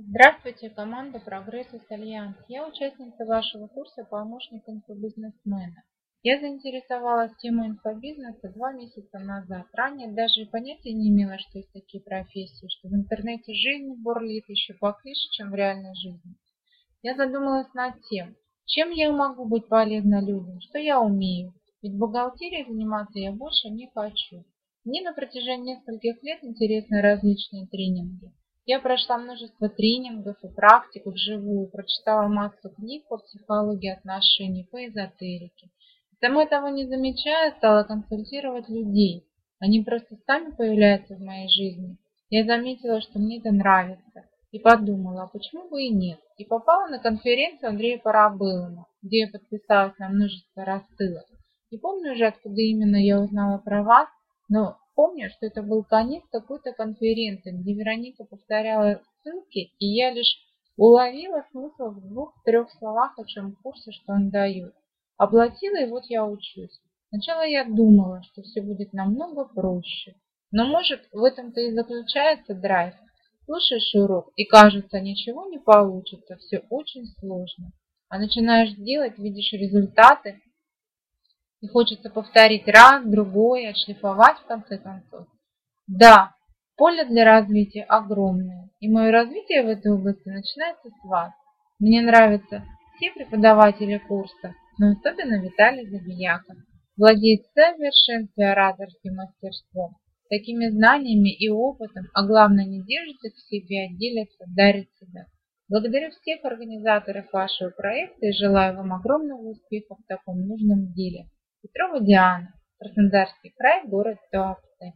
Здравствуйте, команда «Прогресс Альянс». Я участница вашего курса «Помощник инфобизнесмена». Я заинтересовалась темой инфобизнеса два месяца назад. Ранее даже понятия не имела, что есть такие профессии, что в интернете жизнь бурлит еще похлеще, чем в реальной жизни. Я задумалась над тем, чем я могу быть полезна людям, что я умею. Ведь бухгалтерией заниматься я больше не хочу. Мне на протяжении нескольких лет интересны различные тренинги. Я прошла множество тренингов и практик вживую, прочитала массу книг по психологии отношений, по эзотерике. Сама того не замечая, стала консультировать людей. Они просто сами появляются в моей жизни. Я заметила, что мне это нравится. И подумала, а почему бы и нет. И попала на конференцию Андрея Парабылова, где я подписалась на множество рассылок. Не помню уже, откуда именно я узнала про вас, но Помню, что это был конец какой-то конференции, где Вероника повторяла ссылки, и я лишь уловила смысл в двух-трех словах, о чем курсе, что он дает. Оплатила, и вот я учусь. Сначала я думала, что все будет намного проще. Но может в этом-то и заключается драйв. Слушаешь урок, и кажется, ничего не получится, все очень сложно. А начинаешь делать, видишь результаты, и хочется повторить раз, другой, отшлифовать в конце концов. Да, поле для развития огромное, и мое развитие в этой области начинается с вас. Мне нравятся все преподаватели курса, но особенно Виталий Забияка. Владеет в совершенстве ораторским мастерством, такими знаниями и опытом, а главное не держит их в себе, а делится, дарит себя. Благодарю всех организаторов вашего проекта и желаю вам огромного успеха в таком нужном деле. Петрова Диана, Краснодарский край, город Туапсе.